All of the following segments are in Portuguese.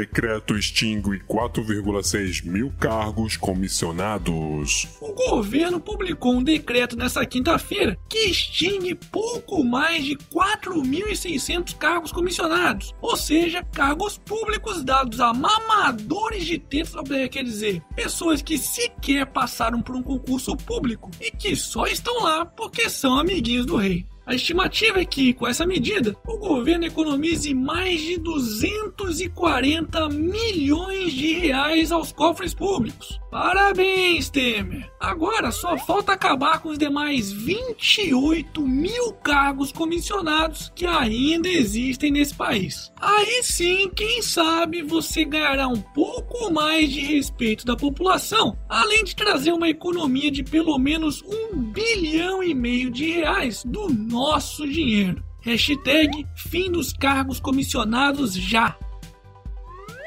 Decreto extingue 4,6 mil cargos comissionados. O governo publicou um decreto nessa quinta-feira que extingue pouco mais de 4.600 cargos comissionados, ou seja, cargos públicos dados a mamadores de tetos, quer dizer, pessoas que sequer passaram por um concurso público e que só estão lá porque são amiguinhos do rei. A estimativa é que, com essa medida, o governo economize mais de 240 milhões de reais aos cofres públicos. Parabéns, Temer! Agora só falta acabar com os demais 28 mil cargos comissionados que ainda existem nesse país. Aí sim, quem sabe você ganhará um pouco mais de respeito da população, além de trazer uma economia de pelo menos um bilhão e meio de reais do nosso dinheiro. Hashtag fim dos cargos comissionados já.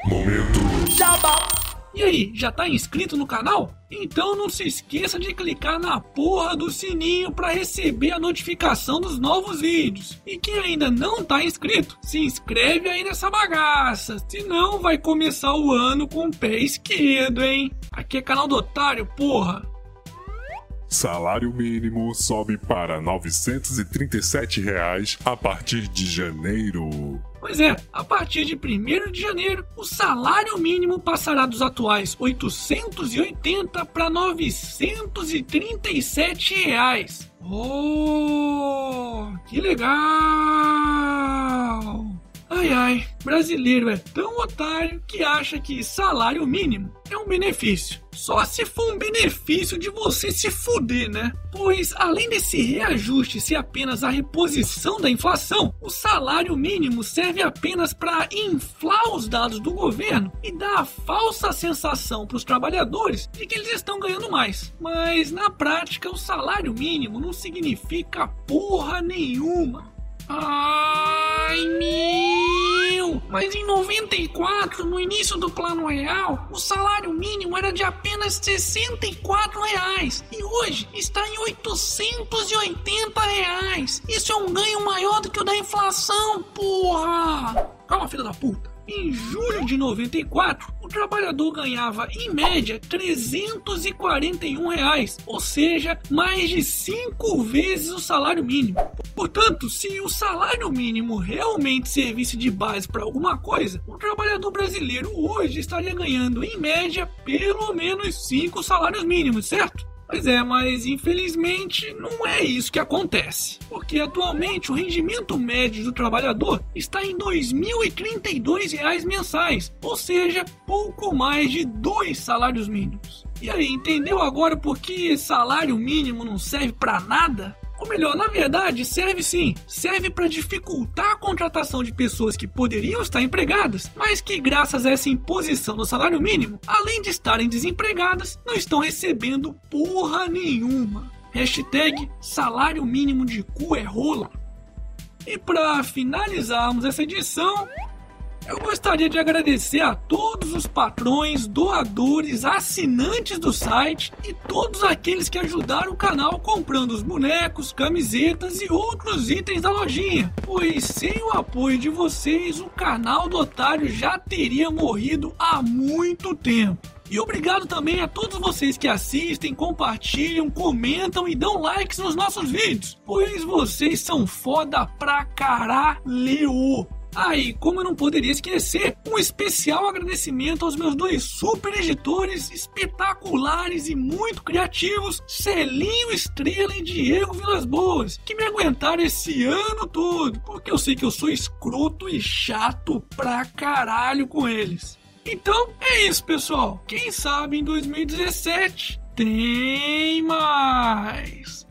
Momento. E aí, já tá inscrito no canal? Então não se esqueça de clicar na porra do sininho para receber a notificação dos novos vídeos. E quem ainda não tá inscrito, se inscreve aí nessa bagaça, senão vai começar o ano com o pé esquerdo, hein? Aqui é canal do otário, porra. Salário mínimo sobe para 937 reais a partir de janeiro. Pois é, a partir de 1 de janeiro, o salário mínimo passará dos atuais 880 para 937 reais. Oh, que legal! Ai ai, brasileiro é tão otário que acha que salário mínimo é um benefício. Só se for um benefício de você se fuder, né? Pois além desse reajuste ser apenas a reposição da inflação, o salário mínimo serve apenas para inflar os dados do governo e dar a falsa sensação para os trabalhadores de que eles estão ganhando mais. Mas na prática, o salário mínimo não significa porra nenhuma. Ai meu! Mas em 94, no início do Plano Real, o salário mínimo era de apenas 64 reais e hoje está em 880 reais. Isso é um ganho maior do que o da inflação, porra! Calma, filha da puta. Em julho de 94, o trabalhador ganhava em média 341 reais, ou seja, mais de cinco vezes o salário mínimo. Portanto, se o salário mínimo realmente servisse de base para alguma coisa, o trabalhador brasileiro hoje estaria ganhando em média pelo menos cinco salários mínimos, certo? Pois é, mas infelizmente não é isso que acontece. Porque atualmente o rendimento médio do trabalhador está em R$ 2.032 mensais, ou seja, pouco mais de dois salários mínimos. E aí, entendeu agora por que salário mínimo não serve para nada? Ou melhor, na verdade, serve sim. Serve para dificultar a contratação de pessoas que poderiam estar empregadas, mas que, graças a essa imposição do salário mínimo, além de estarem desempregadas, não estão recebendo porra nenhuma. Hashtag salário mínimo de cu é rola. E para finalizarmos essa edição, eu gostaria de agradecer a todos os patrões, doadores, assinantes do site e todos aqueles que ajudaram o canal comprando os bonecos, camisetas e outros itens da lojinha. Pois sem o apoio de vocês, o canal do Otário já teria morrido há muito tempo. E obrigado também a todos vocês que assistem, compartilham, comentam e dão likes nos nossos vídeos, pois vocês são foda pra caralho. Ah, e como eu não poderia esquecer, um especial agradecimento aos meus dois super editores espetaculares e muito criativos, Celinho Estrela e Diego Vilas Boas, que me aguentaram esse ano todo, porque eu sei que eu sou escroto e chato pra caralho com eles. Então é isso, pessoal. Quem sabe em 2017 tem mais.